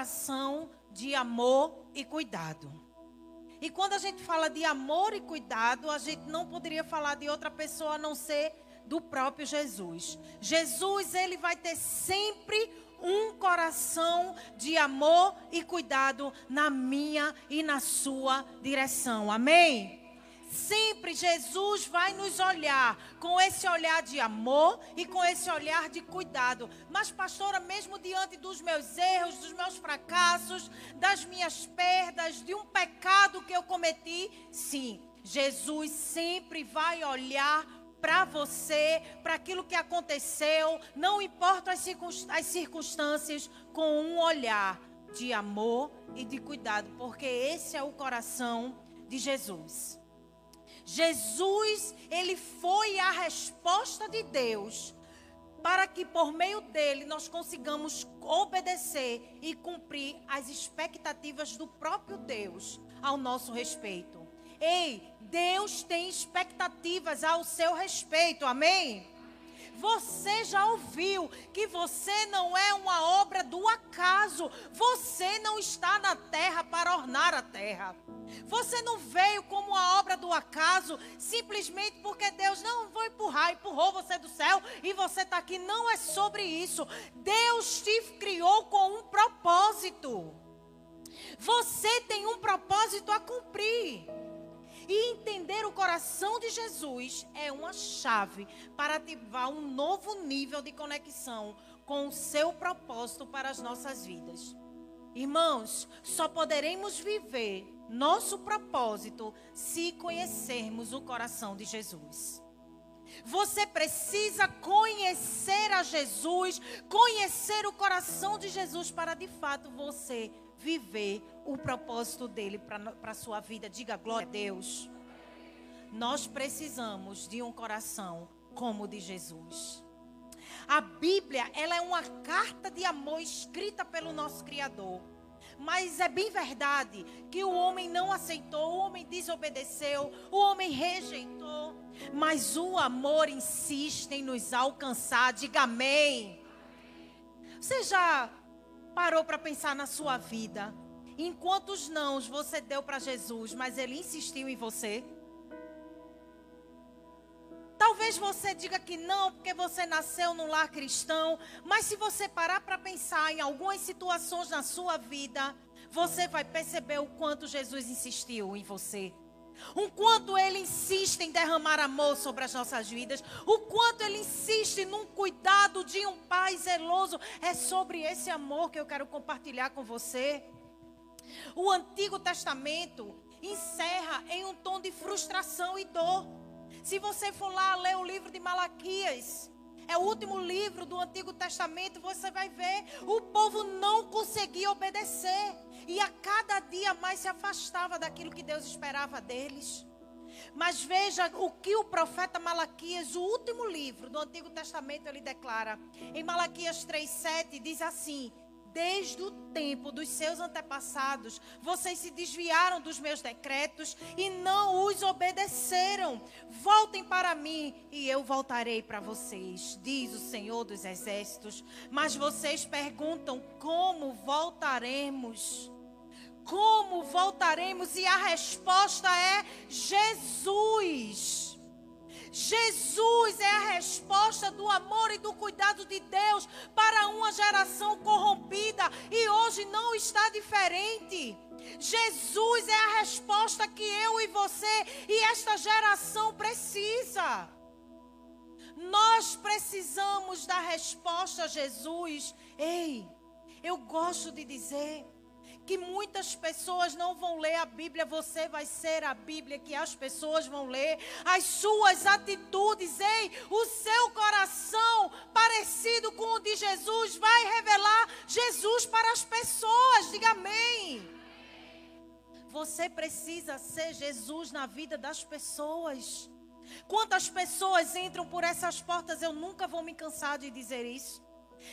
coração de amor e cuidado. E quando a gente fala de amor e cuidado, a gente não poderia falar de outra pessoa a não ser do próprio Jesus. Jesus, ele vai ter sempre um coração de amor e cuidado na minha e na sua direção. Amém? Sempre Jesus vai nos olhar com esse olhar de amor e com esse olhar de cuidado. Mas, pastora, mesmo diante dos meus erros, dos meus fracassos, das minhas perdas, de um pecado que eu cometi, sim, Jesus sempre vai olhar para você, para aquilo que aconteceu, não importa as circunstâncias, com um olhar de amor e de cuidado, porque esse é o coração de Jesus. Jesus, ele foi a resposta de Deus para que por meio dele nós consigamos obedecer e cumprir as expectativas do próprio Deus ao nosso respeito. Ei, Deus tem expectativas ao seu respeito, amém? Você já ouviu que você não é uma obra do acaso. Você não está na terra para ornar a terra. Você não veio como uma obra do acaso simplesmente porque Deus não vou empurrar, empurrou você do céu e você está aqui. Não é sobre isso. Deus te criou com um propósito. Você tem um propósito a cumprir. E entender o coração de Jesus é uma chave para ativar um novo nível de conexão com o seu propósito para as nossas vidas. Irmãos, só poderemos viver nosso propósito se conhecermos o coração de Jesus. Você precisa conhecer a Jesus, conhecer o coração de Jesus para de fato você viver o propósito dele para a sua vida. Diga glória a Deus. Nós precisamos de um coração como o de Jesus. A Bíblia, ela é uma carta de amor escrita pelo nosso Criador. Mas é bem verdade que o homem não aceitou, o homem desobedeceu, o homem rejeitou. Mas o amor insiste em nos alcançar. Diga amém. Você já parou para pensar na sua vida? Em quantos nãos você deu para Jesus, mas ele insistiu em você? Talvez você diga que não, porque você nasceu num lar cristão, mas se você parar para pensar em algumas situações na sua vida, você vai perceber o quanto Jesus insistiu em você. O quanto ele insiste em derramar amor sobre as nossas vidas, o quanto ele insiste num cuidado de um pai zeloso. É sobre esse amor que eu quero compartilhar com você. O Antigo Testamento encerra em um tom de frustração e dor. Se você for lá ler o livro de Malaquias, é o último livro do Antigo Testamento, você vai ver o povo não conseguia obedecer e a cada dia mais se afastava daquilo que Deus esperava deles. Mas veja o que o profeta Malaquias, o último livro do Antigo Testamento, ele declara. Em Malaquias 3:7 diz assim: Desde o tempo dos seus antepassados, vocês se desviaram dos meus decretos e não os obedeceram. Voltem para mim e eu voltarei para vocês, diz o Senhor dos Exércitos. Mas vocês perguntam: como voltaremos? Como voltaremos? E a resposta é Jesus. Jesus é a resposta do amor e do cuidado de Deus para uma geração corrompida e hoje não está diferente. Jesus é a resposta que eu e você e esta geração precisa. Nós precisamos da resposta Jesus. Ei, eu gosto de dizer que muitas pessoas não vão ler a Bíblia, você vai ser a Bíblia que as pessoas vão ler. As suas atitudes, ei, o seu coração parecido com o de Jesus vai revelar Jesus para as pessoas. Diga amém. Você precisa ser Jesus na vida das pessoas. Quantas pessoas entram por essas portas, eu nunca vou me cansar de dizer isso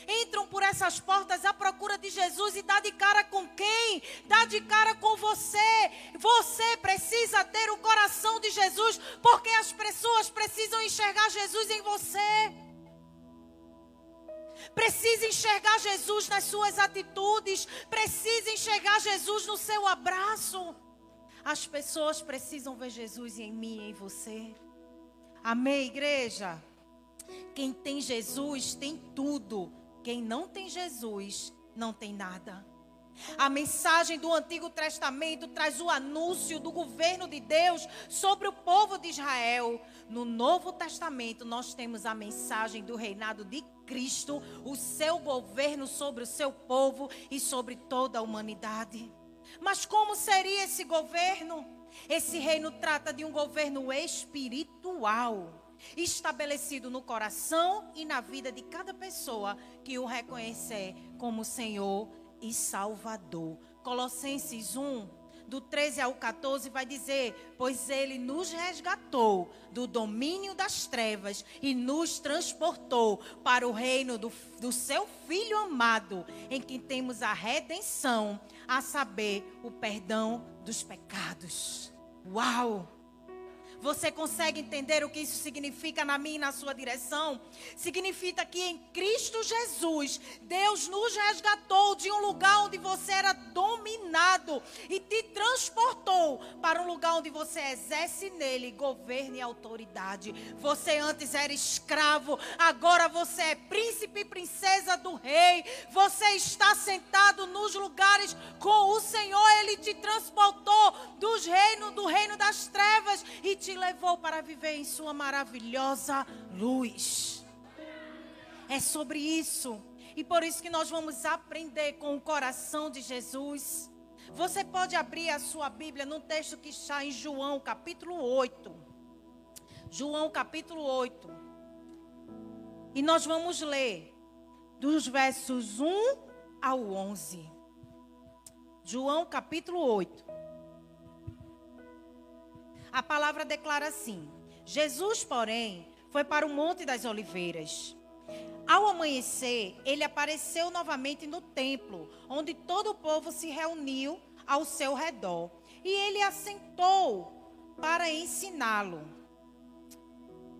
entram por essas portas à procura de Jesus e dá de cara com quem? Dá de cara com você. Você precisa ter o coração de Jesus, porque as pessoas precisam enxergar Jesus em você. precisa enxergar Jesus nas suas atitudes, precisa enxergar Jesus no seu abraço. As pessoas precisam ver Jesus em mim e em você. Amém, igreja? Quem tem Jesus tem tudo. Quem não tem Jesus não tem nada. A mensagem do Antigo Testamento traz o anúncio do governo de Deus sobre o povo de Israel. No Novo Testamento, nós temos a mensagem do reinado de Cristo, o seu governo sobre o seu povo e sobre toda a humanidade. Mas como seria esse governo? Esse reino trata de um governo espiritual, estabelecido no coração e na vida de cada pessoa que o reconhecer como Senhor e Salvador. Colossenses 1, do 13 ao 14, vai dizer: Pois ele nos resgatou do domínio das trevas e nos transportou para o reino do, do seu Filho amado, em que temos a redenção, a saber, o perdão dos pecados. Uau! Você consegue entender o que isso significa na minha e na sua direção? Significa que em Cristo Jesus, Deus nos resgatou de um lugar onde você era dominado e te transportou para um lugar onde você exerce nele governo e autoridade. Você antes era escravo, agora você é príncipe e princesa do rei. Você está sentado nos lugares com o Senhor, ele te transportou dos reinos do reino das trevas e te levou para viver em Sua maravilhosa luz. É sobre isso. E por isso que nós vamos aprender com o coração de Jesus. Você pode abrir a sua Bíblia num texto que está em João, capítulo 8. João, capítulo 8. E nós vamos ler dos versos 1 ao 11. João, capítulo 8 a palavra declara assim: Jesus, porém, foi para o Monte das Oliveiras. Ao amanhecer, ele apareceu novamente no templo, onde todo o povo se reuniu ao seu redor. E ele assentou para ensiná-lo.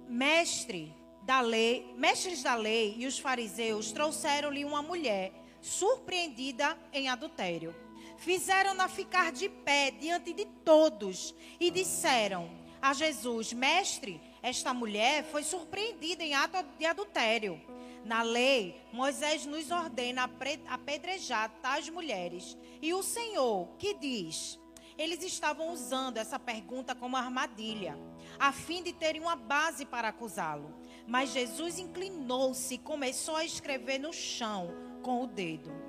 Mestre da lei, mestres da lei e os fariseus trouxeram-lhe uma mulher surpreendida em adultério fizeram-na ficar de pé diante de todos e disseram a Jesus: Mestre, esta mulher foi surpreendida em ato de adultério. Na lei, Moisés nos ordena apedrejar tais mulheres. E o Senhor, que diz? Eles estavam usando essa pergunta como armadilha, a fim de terem uma base para acusá-lo. Mas Jesus inclinou-se e começou a escrever no chão com o dedo.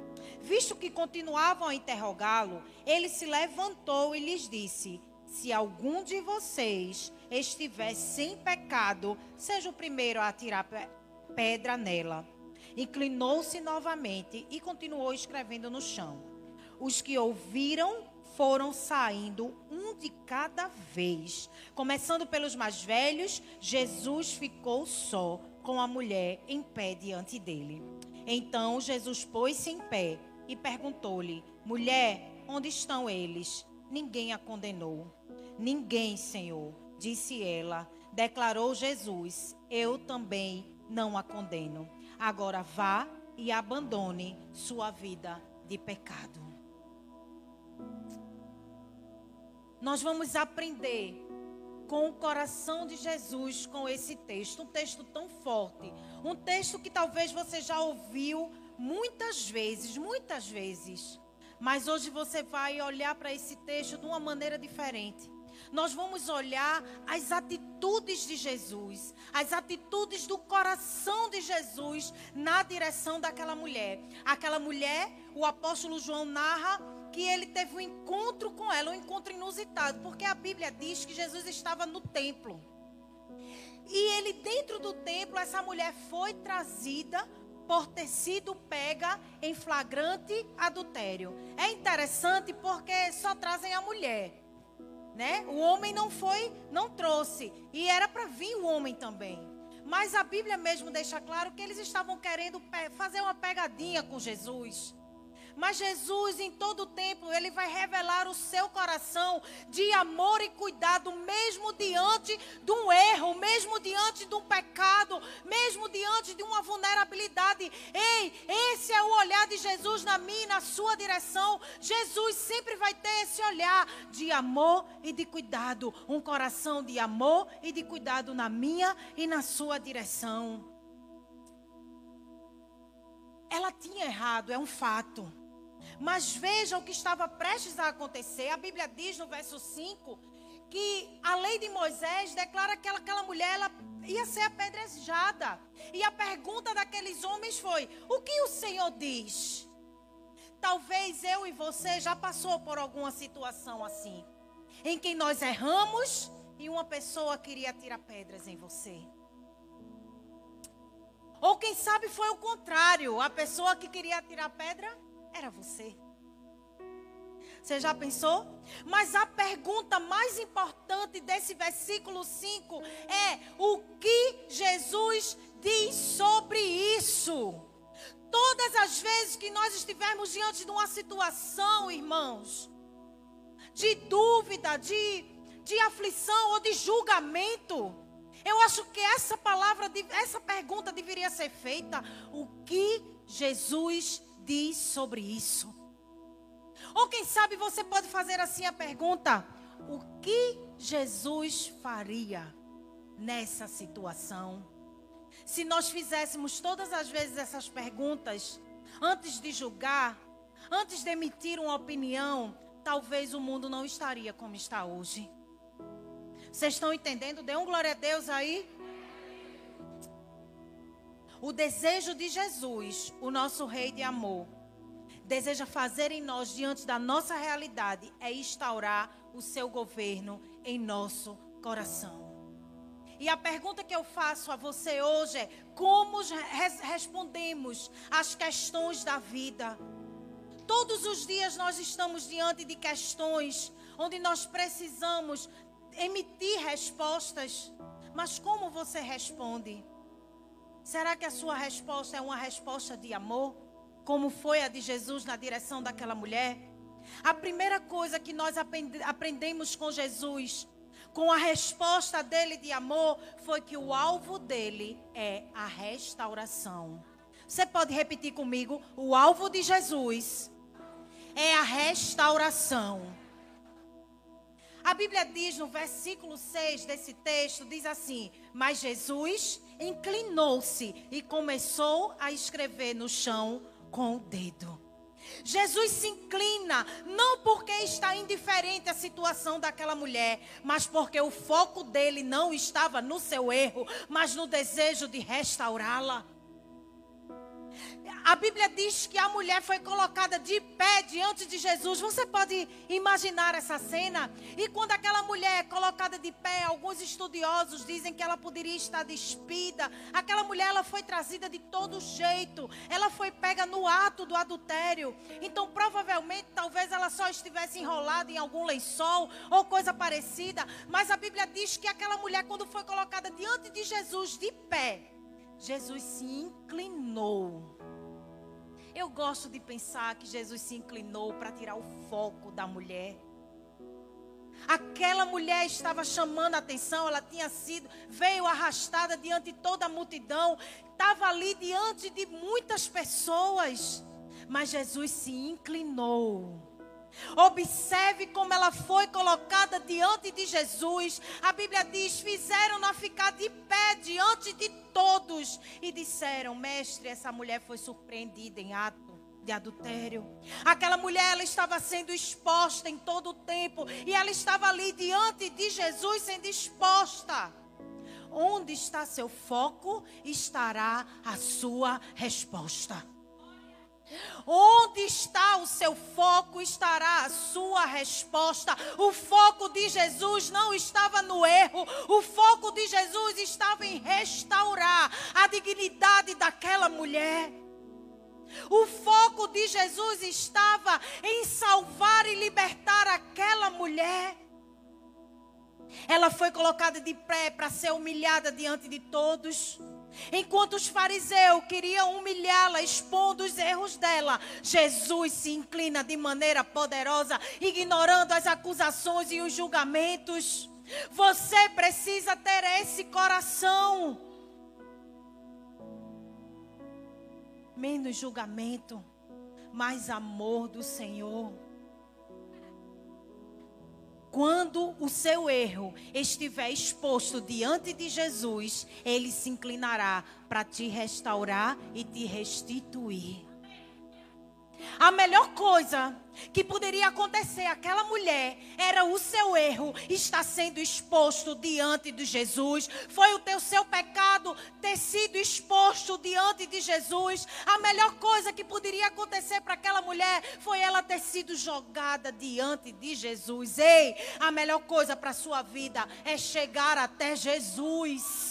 Visto que continuavam a interrogá-lo, ele se levantou e lhes disse: Se algum de vocês estiver sem pecado, seja o primeiro a atirar pedra nela. Inclinou-se novamente e continuou escrevendo no chão. Os que ouviram foram saindo um de cada vez. Começando pelos mais velhos, Jesus ficou só com a mulher em pé diante dele. Então Jesus pôs-se em pé e perguntou-lhe: Mulher, onde estão eles? Ninguém a condenou. Ninguém, Senhor, disse ela. Declarou Jesus: Eu também não a condeno. Agora vá e abandone sua vida de pecado. Nós vamos aprender com o coração de Jesus com esse texto, um texto tão forte, um texto que talvez você já ouviu muitas vezes, muitas vezes. Mas hoje você vai olhar para esse texto de uma maneira diferente. Nós vamos olhar as atitudes de Jesus, as atitudes do coração de Jesus na direção daquela mulher. Aquela mulher, o apóstolo João narra que ele teve um encontro com ela, um encontro inusitado, porque a Bíblia diz que Jesus estava no templo. E ele, dentro do templo, essa mulher foi trazida por ter sido pega em flagrante adultério. É interessante porque só trazem a mulher, né? O homem não foi, não trouxe, e era para vir o homem também. Mas a Bíblia mesmo deixa claro que eles estavam querendo fazer uma pegadinha com Jesus. Mas Jesus, em todo tempo, ele vai revelar o seu coração de amor e cuidado, mesmo diante de um erro, mesmo diante de um pecado, mesmo diante de uma vulnerabilidade. Ei, esse é o olhar de Jesus na minha e na sua direção. Jesus sempre vai ter esse olhar de amor e de cuidado, um coração de amor e de cuidado na minha e na sua direção. Ela tinha errado, é um fato. Mas veja o que estava prestes a acontecer. A Bíblia diz no verso 5 que a lei de Moisés declara que aquela, mulher ela ia ser apedrejada. E a pergunta daqueles homens foi: O que o Senhor diz? Talvez eu e você já passou por alguma situação assim, em que nós erramos e uma pessoa queria tirar pedras em você. Ou quem sabe foi o contrário, a pessoa que queria tirar pedra era você. Você já pensou? Mas a pergunta mais importante desse versículo 5 é: o que Jesus diz sobre isso? Todas as vezes que nós estivermos diante de uma situação, irmãos, de dúvida, de, de aflição ou de julgamento, eu acho que essa palavra, essa pergunta deveria ser feita: o que Jesus diz sobre isso? Ou quem sabe você pode fazer assim a pergunta: o que Jesus faria nessa situação? Se nós fizéssemos todas as vezes essas perguntas, antes de julgar, antes de emitir uma opinião, talvez o mundo não estaria como está hoje. Vocês estão entendendo? Dê um glória a Deus aí. O desejo de Jesus, o nosso Rei de amor, deseja fazer em nós, diante da nossa realidade, é instaurar o seu governo em nosso coração. E a pergunta que eu faço a você hoje é: como respondemos às questões da vida? Todos os dias nós estamos diante de questões onde nós precisamos emitir respostas, mas como você responde? Será que a sua resposta é uma resposta de amor, como foi a de Jesus na direção daquela mulher? A primeira coisa que nós aprendemos com Jesus, com a resposta dele de amor, foi que o alvo dele é a restauração. Você pode repetir comigo? O alvo de Jesus é a restauração. A Bíblia diz no versículo 6 desse texto, diz assim: Mas Jesus inclinou-se e começou a escrever no chão com o dedo. Jesus se inclina, não porque está indiferente à situação daquela mulher, mas porque o foco dele não estava no seu erro, mas no desejo de restaurá-la. A Bíblia diz que a mulher foi colocada de pé diante de Jesus. Você pode imaginar essa cena? E quando aquela mulher é colocada de pé, alguns estudiosos dizem que ela poderia estar despida. Aquela mulher ela foi trazida de todo jeito. Ela foi pega no ato do adultério. Então, provavelmente, talvez ela só estivesse enrolada em algum lençol ou coisa parecida. Mas a Bíblia diz que aquela mulher, quando foi colocada diante de Jesus de pé, Jesus se inclinou eu gosto de pensar que Jesus se inclinou para tirar o foco da mulher. Aquela mulher estava chamando a atenção, ela tinha sido, veio arrastada diante de toda a multidão, estava ali diante de muitas pessoas, mas Jesus se inclinou. Observe como ela foi colocada diante de Jesus. A Bíblia diz: fizeram-na ficar de pé diante de todos e disseram: Mestre, essa mulher foi surpreendida em ato de adultério. Aquela mulher ela estava sendo exposta em todo o tempo e ela estava ali diante de Jesus sendo exposta. Onde está seu foco, estará a sua resposta. Onde está o seu foco, estará a sua resposta. O foco de Jesus não estava no erro, o foco de Jesus estava em restaurar a dignidade daquela mulher. O foco de Jesus estava em salvar e libertar aquela mulher. Ela foi colocada de pé para ser humilhada diante de todos. Enquanto os fariseus queriam humilhá-la, expondo os erros dela, Jesus se inclina de maneira poderosa, ignorando as acusações e os julgamentos. Você precisa ter esse coração. Menos julgamento, mais amor do Senhor. Quando o seu erro estiver exposto diante de Jesus, ele se inclinará para te restaurar e te restituir. A melhor coisa que poderia acontecer àquela mulher era o seu erro estar sendo exposto diante de Jesus. Foi o teu seu pecado ter sido exposto diante de Jesus. A melhor coisa que poderia acontecer para aquela mulher foi ela ter sido jogada diante de Jesus. Ei, a melhor coisa para a sua vida é chegar até Jesus.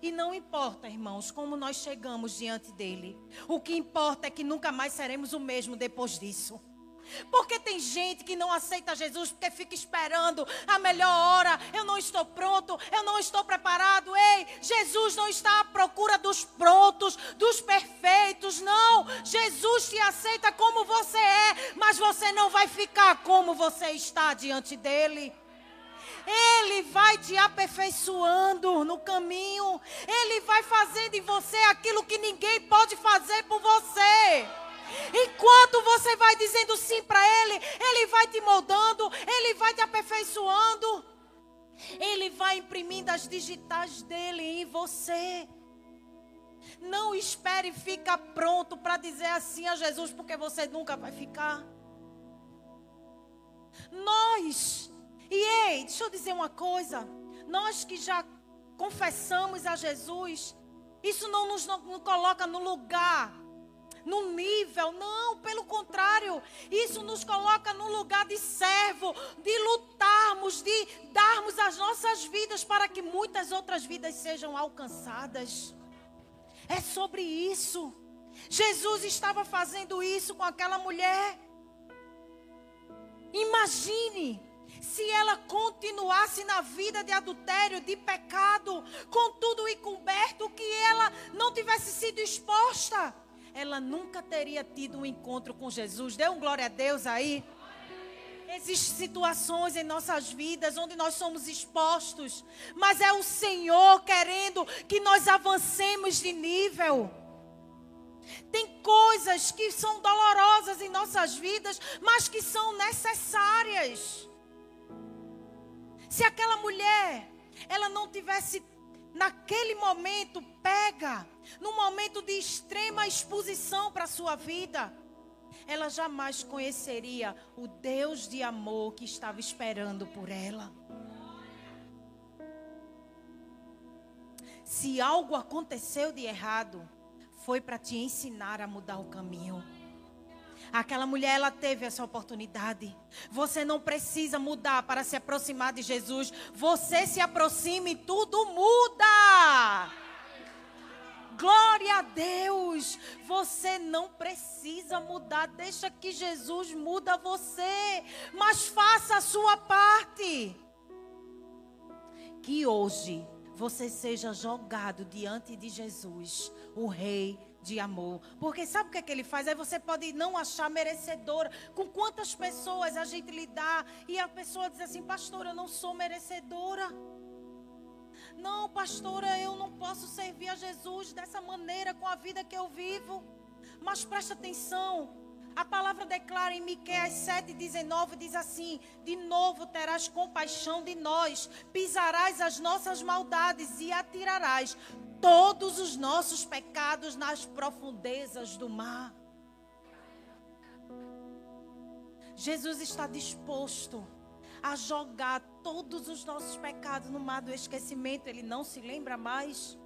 E não importa, irmãos, como nós chegamos diante dele. O que importa é que nunca mais seremos o mesmo depois disso. Porque tem gente que não aceita Jesus porque fica esperando a melhor hora. Eu não estou pronto, eu não estou preparado. Ei, Jesus não está à procura dos prontos, dos perfeitos. Não, Jesus te aceita como você é, mas você não vai ficar como você está diante dele. Ele vai te aperfeiçoando no caminho. Ele vai fazendo em você aquilo que ninguém pode fazer por você. Enquanto você vai dizendo sim para Ele, Ele vai te moldando, Ele vai te aperfeiçoando. Ele vai imprimindo as digitais dele em você. Não espere ficar pronto para dizer assim a Jesus, porque você nunca vai ficar. Nós e ei, deixa eu dizer uma coisa. Nós que já confessamos a Jesus, isso não nos não, não coloca no lugar, no nível, não, pelo contrário, isso nos coloca no lugar de servo, de lutarmos, de darmos as nossas vidas para que muitas outras vidas sejam alcançadas. É sobre isso. Jesus estava fazendo isso com aquela mulher. Imagine se ela continuasse na vida de adultério, de pecado, com tudo encoberto, que ela não tivesse sido exposta, ela nunca teria tido um encontro com Jesus. Dê um glória a Deus aí. Existem situações em nossas vidas onde nós somos expostos, mas é o Senhor querendo que nós avancemos de nível. Tem coisas que são dolorosas em nossas vidas, mas que são necessárias. Se aquela mulher, ela não tivesse naquele momento pega, num momento de extrema exposição para a sua vida, ela jamais conheceria o Deus de amor que estava esperando por ela. Se algo aconteceu de errado, foi para te ensinar a mudar o caminho. Aquela mulher, ela teve essa oportunidade. Você não precisa mudar para se aproximar de Jesus. Você se aproxima e tudo muda. Glória a Deus. Você não precisa mudar. Deixa que Jesus muda você. Mas faça a sua parte. Que hoje você seja jogado diante de Jesus, o Rei de amor. Porque sabe o que, é que ele faz? Aí você pode não achar merecedora. Com quantas pessoas a gente lidar e a pessoa diz assim, pastor, eu não sou merecedora. Não, pastora, eu não posso servir a Jesus dessa maneira com a vida que eu vivo. Mas presta atenção. A palavra declara em Miqueias 7:19 diz assim: De novo terás compaixão de nós, pisarás as nossas maldades e atirarás todos os nossos pecados nas profundezas do mar. Jesus está disposto a jogar todos os nossos pecados no mar do esquecimento, ele não se lembra mais.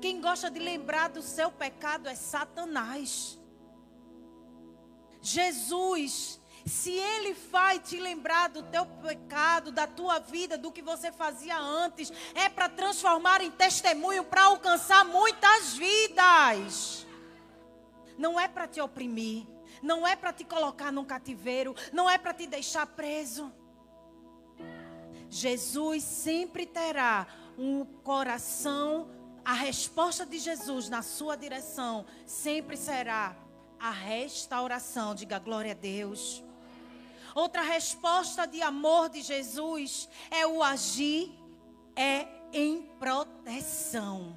Quem gosta de lembrar do seu pecado é Satanás. Jesus se ele vai te lembrar do teu pecado, da tua vida, do que você fazia antes, é para transformar em testemunho, para alcançar muitas vidas. Não é para te oprimir, não é para te colocar num cativeiro, não é para te deixar preso. Jesus sempre terá um coração, a resposta de Jesus na sua direção sempre será a restauração. Diga glória a Deus. Outra resposta de amor de Jesus é o agir, é em proteção.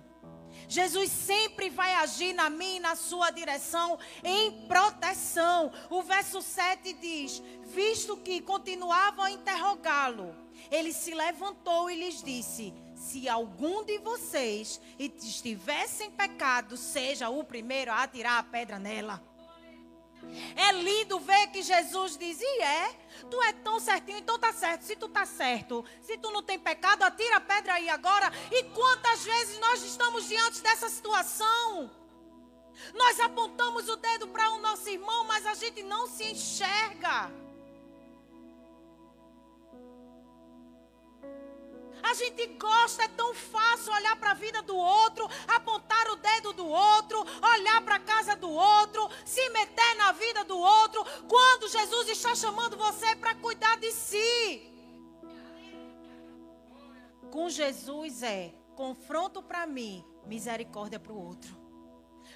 Jesus sempre vai agir na minha e na sua direção em proteção. O verso 7 diz: Visto que continuavam a interrogá-lo, ele se levantou e lhes disse: Se algum de vocês estivesse em pecado, seja o primeiro a atirar a pedra nela. É lindo ver que Jesus diz, e é, tu é tão certinho, então tá certo. Se tu tá certo, se tu não tem pecado, atira a pedra aí agora. E quantas vezes nós estamos diante dessa situação? Nós apontamos o dedo para o nosso irmão, mas a gente não se enxerga. A gente gosta, é tão fácil olhar para a vida do outro, apontar do outro, olhar para a casa do outro, se meter na vida do outro, quando Jesus está chamando você para cuidar de si. Com Jesus é confronto para mim, misericórdia para o outro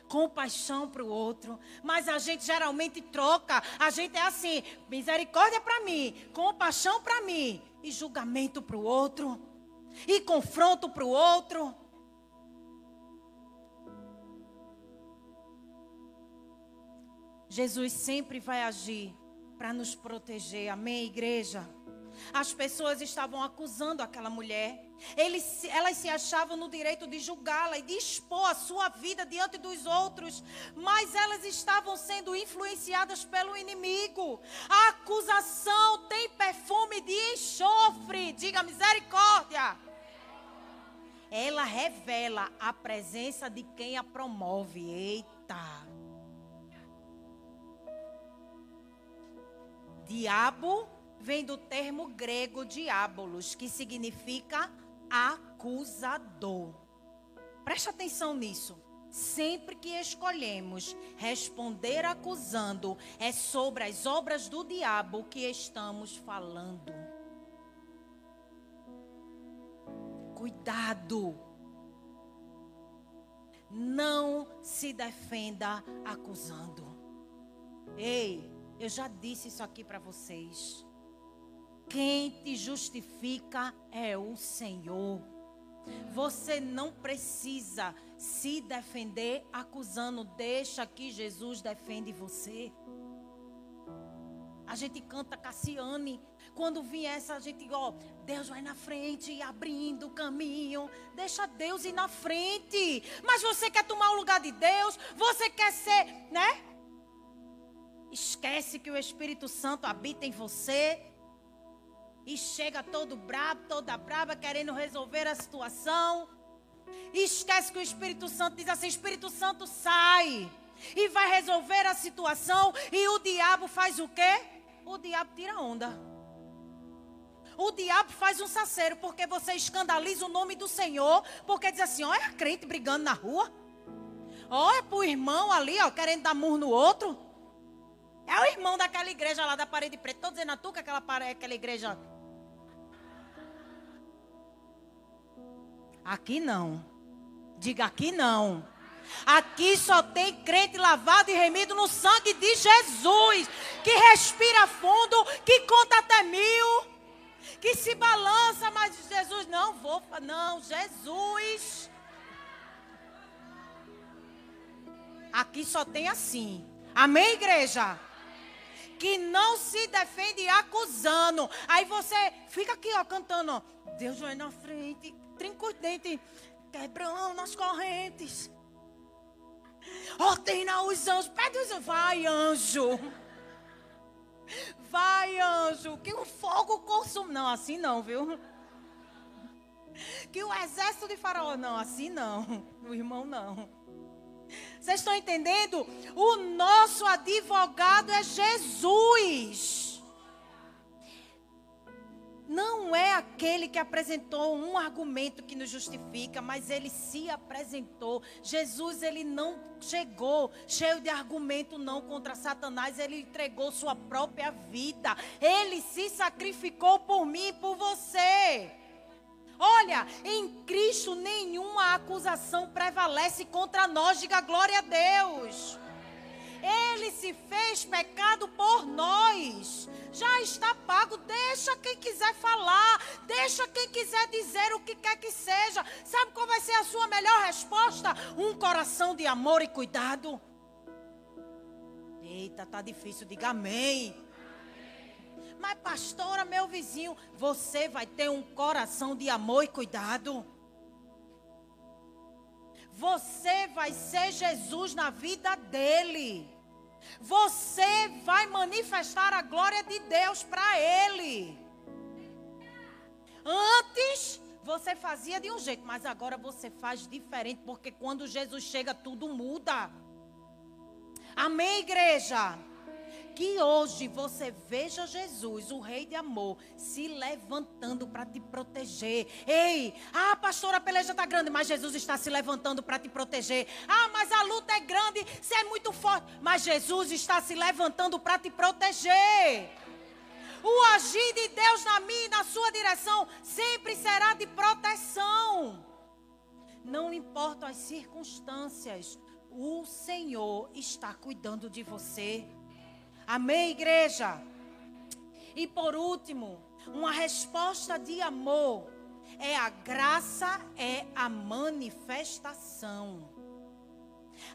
compaixão para o outro, mas a gente geralmente troca. A gente é assim: misericórdia para mim, compaixão para mim e julgamento para o outro e confronto para o outro. Jesus sempre vai agir para nos proteger. Amém, igreja? As pessoas estavam acusando aquela mulher. Eles, elas se achavam no direito de julgá-la e de expor a sua vida diante dos outros. Mas elas estavam sendo influenciadas pelo inimigo. A acusação tem perfume de enxofre. Diga misericórdia. Ela revela a presença de quem a promove. Eita. Diabo vem do termo grego diabolos, que significa acusador. Preste atenção nisso. Sempre que escolhemos responder acusando, é sobre as obras do diabo que estamos falando. Cuidado. Não se defenda acusando. Ei, eu já disse isso aqui para vocês. Quem te justifica é o Senhor. Você não precisa se defender acusando, deixa que Jesus defende você. A gente canta Cassiane. Quando vier essa, a gente, ó, Deus vai na frente, abrindo o caminho. Deixa Deus ir na frente. Mas você quer tomar o lugar de Deus? Você quer ser, né? Esquece que o Espírito Santo habita em você e chega todo brabo, toda braba, querendo resolver a situação. E esquece que o Espírito Santo diz assim: Espírito Santo sai e vai resolver a situação. E o diabo faz o quê? O diabo tira onda. O diabo faz um saceiro porque você escandaliza o nome do Senhor, porque diz assim: olha a crente brigando na rua. Olha pro irmão ali, ó, querendo dar murro no outro. É o irmão daquela igreja lá da parede preta. Estou dizendo a tu que aquela, aquela igreja Aqui não. Diga aqui não. Aqui só tem crente lavado e remido no sangue de Jesus, que respira fundo, que conta até mil, que se balança, mas Jesus não vou, não, Jesus. Aqui só tem assim. Amém, igreja? Que não se defende acusando. Aí você fica aqui, ó, cantando, ó. Deus vai na frente, trinca os dentes, quebrando as correntes. Ordena os anjos, pede os anjos, vai anjo. Vai anjo, que o fogo consuma. Não, assim não, viu? Que o exército de faraó, não, assim não. O irmão não. Vocês estão entendendo? O nosso advogado é Jesus não é aquele que apresentou um argumento que nos justifica, mas ele se apresentou. Jesus, ele não chegou cheio de argumento não contra Satanás, ele entregou sua própria vida. Ele se sacrificou por mim e por você. Olha, em Cristo nenhuma acusação prevalece contra nós. Diga glória a Deus. Ele se fez pecado por nós. Já está pago. Deixa quem quiser falar. Deixa quem quiser dizer o que quer que seja. Sabe qual vai ser a sua melhor resposta? Um coração de amor e cuidado. Eita, tá difícil. Diga amém. Mas, pastora, meu vizinho, você vai ter um coração de amor e cuidado. Você vai ser Jesus na vida dele. Você vai manifestar a glória de Deus para ele. Antes você fazia de um jeito, mas agora você faz diferente, porque quando Jesus chega, tudo muda. Amém, igreja? Que hoje você veja Jesus, o Rei de amor, se levantando para te proteger. Ei, ah, pastora, a peleja está grande, mas Jesus está se levantando para te proteger. Ah, mas a luta é grande, você é muito forte, mas Jesus está se levantando para te proteger. O agir de Deus na minha e na sua direção sempre será de proteção. Não importam as circunstâncias, o Senhor está cuidando de você. Amém, igreja? E por último, uma resposta de amor é a graça, é a manifestação.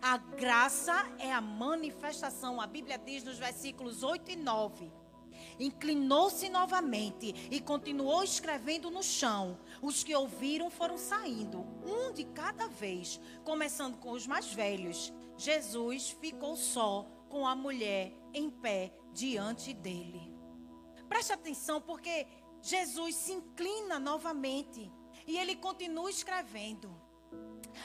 A graça é a manifestação. A Bíblia diz nos versículos 8 e 9. Inclinou-se novamente e continuou escrevendo no chão. Os que ouviram foram saindo, um de cada vez, começando com os mais velhos. Jesus ficou só com a mulher em pé diante dele. Preste atenção, porque Jesus se inclina novamente e ele continua escrevendo.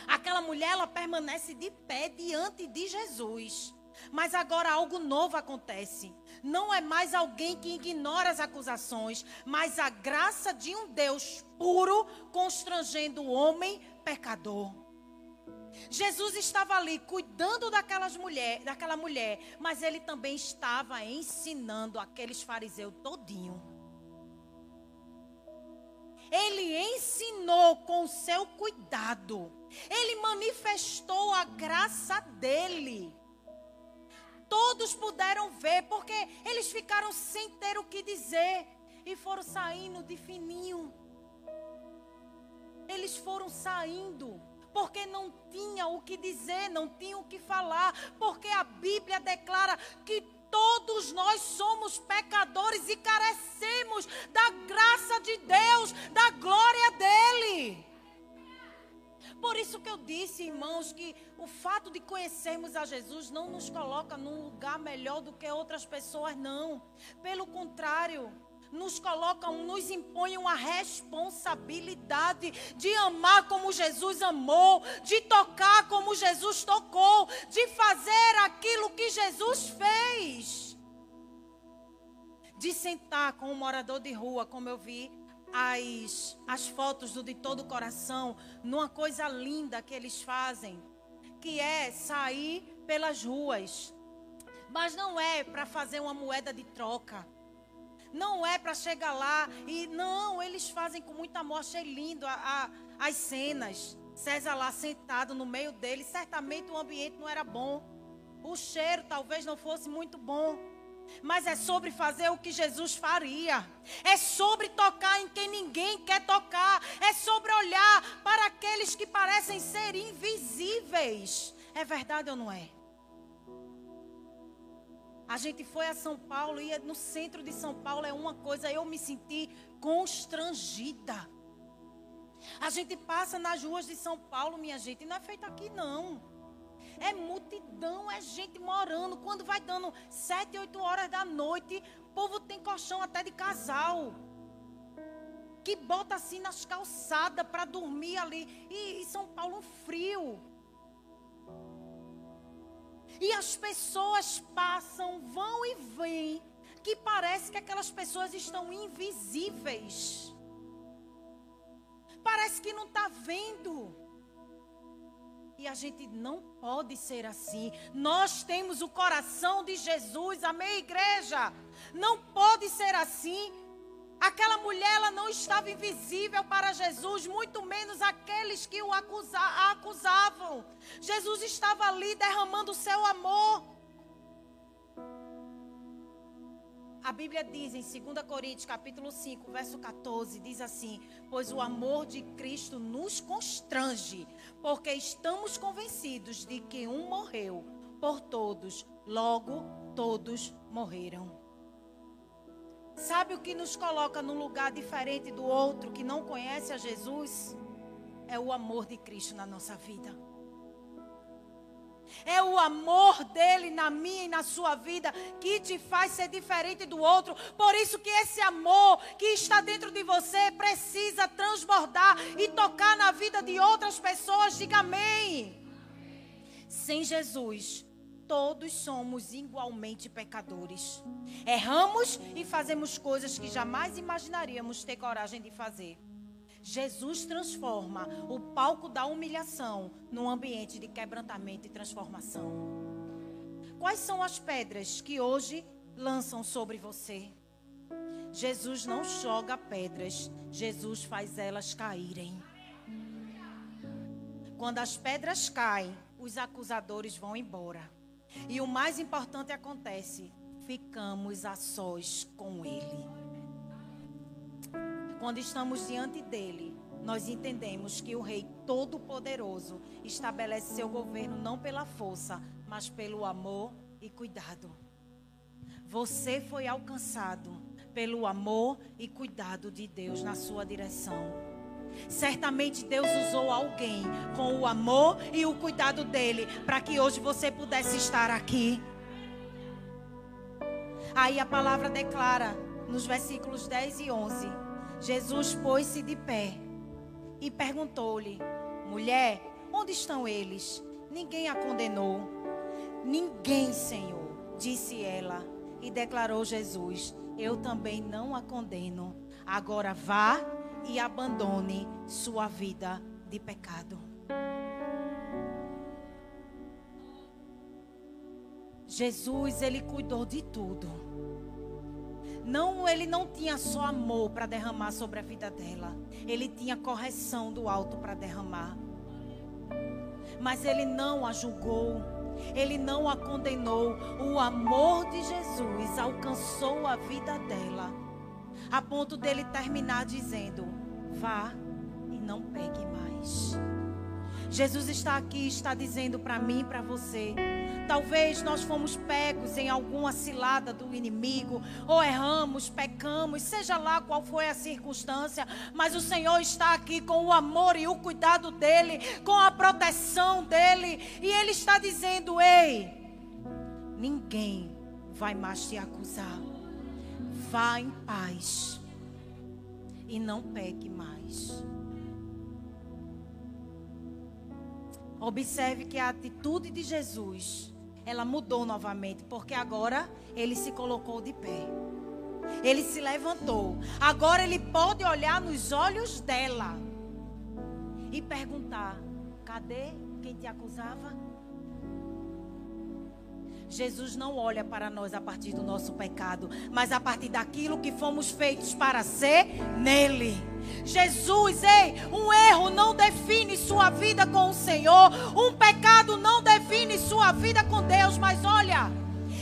Aquela mulher, ela permanece de pé diante de Jesus. Mas agora algo novo acontece. Não é mais alguém que ignora as acusações, mas a graça de um Deus puro constrangendo o homem pecador. Jesus estava ali cuidando daquelas mulher, daquela mulher, mas ele também estava ensinando aqueles fariseus todinho. Ele ensinou com seu cuidado. Ele manifestou a graça dele. Todos puderam ver, porque eles ficaram sem ter o que dizer e foram saindo de fininho. Eles foram saindo porque não tinha o que dizer, não tinha o que falar, porque a Bíblia declara que todos nós somos pecadores e carecemos da graça de Deus, da glória dele. Por isso que eu disse, irmãos, que o fato de conhecermos a Jesus não nos coloca num lugar melhor do que outras pessoas, não. Pelo contrário, nos colocam, nos impõem uma responsabilidade de amar como Jesus amou, de tocar como Jesus tocou, de fazer aquilo que Jesus fez. De sentar com um morador de rua, como eu vi as, as fotos do de todo o coração, numa coisa linda que eles fazem, que é sair pelas ruas. Mas não é para fazer uma moeda de troca não é para chegar lá e não, eles fazem com muito amor. Achei lindo a, a, as cenas. César lá sentado no meio deles. Certamente o ambiente não era bom. O cheiro talvez não fosse muito bom. Mas é sobre fazer o que Jesus faria. É sobre tocar em quem ninguém quer tocar. É sobre olhar para aqueles que parecem ser invisíveis. É verdade ou não é? A gente foi a São Paulo e no centro de São Paulo é uma coisa, eu me senti constrangida. A gente passa nas ruas de São Paulo, minha gente, não é feito aqui não. É multidão, é gente morando. Quando vai dando sete, oito horas da noite, o povo tem colchão até de casal. Que bota assim nas calçadas para dormir ali. E, e São Paulo frio. E as pessoas passam, vão e vêm, que parece que aquelas pessoas estão invisíveis. Parece que não está vendo. E a gente não pode ser assim. Nós temos o coração de Jesus, amém, igreja? Não pode ser assim. Aquela mulher ela não estava invisível para Jesus, muito menos aqueles que o acusa, a acusavam. Jesus estava ali derramando o seu amor. A Bíblia diz em 2 Coríntios, capítulo 5, verso 14, diz assim: "Pois o amor de Cristo nos constrange, porque estamos convencidos de que um morreu por todos, logo todos morreram." Sabe o que nos coloca num lugar diferente do outro que não conhece a Jesus? É o amor de Cristo na nossa vida. É o amor dele na minha e na sua vida que te faz ser diferente do outro. Por isso que esse amor que está dentro de você precisa transbordar e tocar na vida de outras pessoas. Diga amém. Sem Jesus, todos somos igualmente pecadores. Erramos e fazemos coisas que jamais imaginaríamos ter coragem de fazer. Jesus transforma o palco da humilhação num ambiente de quebrantamento e transformação. Quais são as pedras que hoje lançam sobre você? Jesus não joga pedras, Jesus faz elas caírem. Quando as pedras caem, os acusadores vão embora. E o mais importante acontece: ficamos a sós com Ele. Quando estamos diante dele, nós entendemos que o Rei Todo-Poderoso estabelece seu governo não pela força, mas pelo amor e cuidado. Você foi alcançado pelo amor e cuidado de Deus na sua direção. Certamente Deus usou alguém com o amor e o cuidado dele para que hoje você pudesse estar aqui. Aí a palavra declara nos versículos 10 e 11 Jesus pôs-se de pé e perguntou-lhe: Mulher, onde estão eles? Ninguém a condenou. Ninguém, Senhor, disse ela. E declarou Jesus: Eu também não a condeno. Agora vá e abandone sua vida de pecado. Jesus, ele cuidou de tudo. Não, ele não tinha só amor para derramar sobre a vida dela. Ele tinha correção do alto para derramar. Mas ele não a julgou. Ele não a condenou. O amor de Jesus alcançou a vida dela. A ponto dele terminar dizendo: Vá e não pegue mais. Jesus está aqui, está dizendo para mim e para você Talvez nós fomos pegos em alguma cilada do inimigo, ou erramos, pecamos, seja lá qual foi a circunstância, mas o Senhor está aqui com o amor e o cuidado dele, com a proteção dele, e ele está dizendo: Ei, ninguém vai mais te acusar. Vá em paz e não peque mais. Observe que a atitude de Jesus ela mudou novamente, porque agora ele se colocou de pé. Ele se levantou. Agora ele pode olhar nos olhos dela e perguntar: cadê quem te acusava? Jesus não olha para nós a partir do nosso pecado, mas a partir daquilo que fomos feitos para ser nele. Jesus, ei, um erro não define sua vida com o Senhor, um pecado não define sua vida com Deus, mas olha,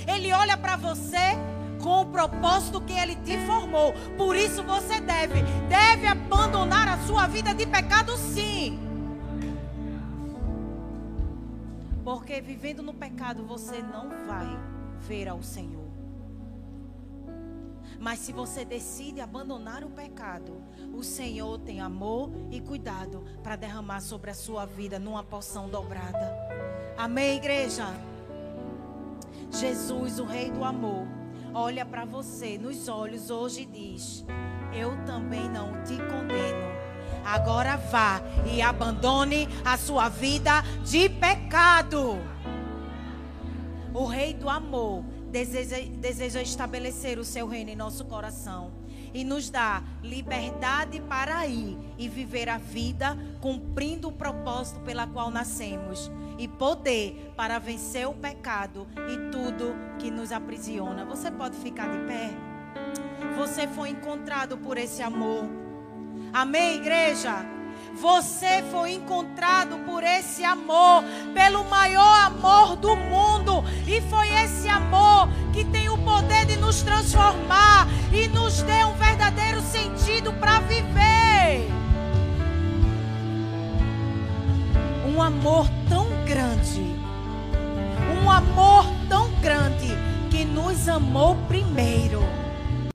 Ele olha para você com o propósito que Ele te formou. Por isso você deve, deve abandonar a sua vida de pecado, sim. Porque vivendo no pecado você não vai ver ao Senhor. Mas se você decide abandonar o pecado, o Senhor tem amor e cuidado para derramar sobre a sua vida numa porção dobrada. Amém, igreja? Jesus, o Rei do amor, olha para você nos olhos hoje e diz: Eu também não te condeno Agora vá e abandone a sua vida de pecado. O Rei do Amor deseja, deseja estabelecer o seu reino em nosso coração e nos dá liberdade para ir e viver a vida cumprindo o propósito pela qual nascemos e poder para vencer o pecado e tudo que nos aprisiona. Você pode ficar de pé? você foi encontrado por esse amor. Amém, igreja? Você foi encontrado por esse amor, pelo maior amor do mundo. E foi esse amor que tem o poder de nos transformar e nos dê um verdadeiro sentido para viver. Um amor tão grande, um amor tão grande que nos amou primeiro